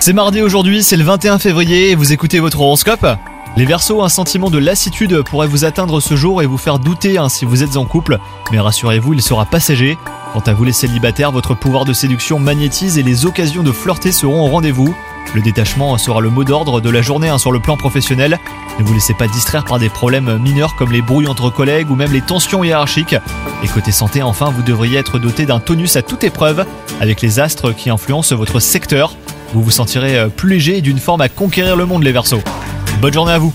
C'est mardi aujourd'hui, c'est le 21 février et vous écoutez votre horoscope Les Verseaux, un sentiment de lassitude pourrait vous atteindre ce jour et vous faire douter hein, si vous êtes en couple, mais rassurez-vous, il sera passager. Quant à vous les célibataires, votre pouvoir de séduction magnétise et les occasions de flirter seront au rendez-vous. Le détachement sera le mot d'ordre de la journée hein, sur le plan professionnel. Ne vous laissez pas distraire par des problèmes mineurs comme les brouilles entre collègues ou même les tensions hiérarchiques. Et côté santé, enfin, vous devriez être doté d'un tonus à toute épreuve avec les astres qui influencent votre secteur. Vous vous sentirez euh, plus léger et d'une forme à conquérir le monde les Verseaux. Bonne journée à vous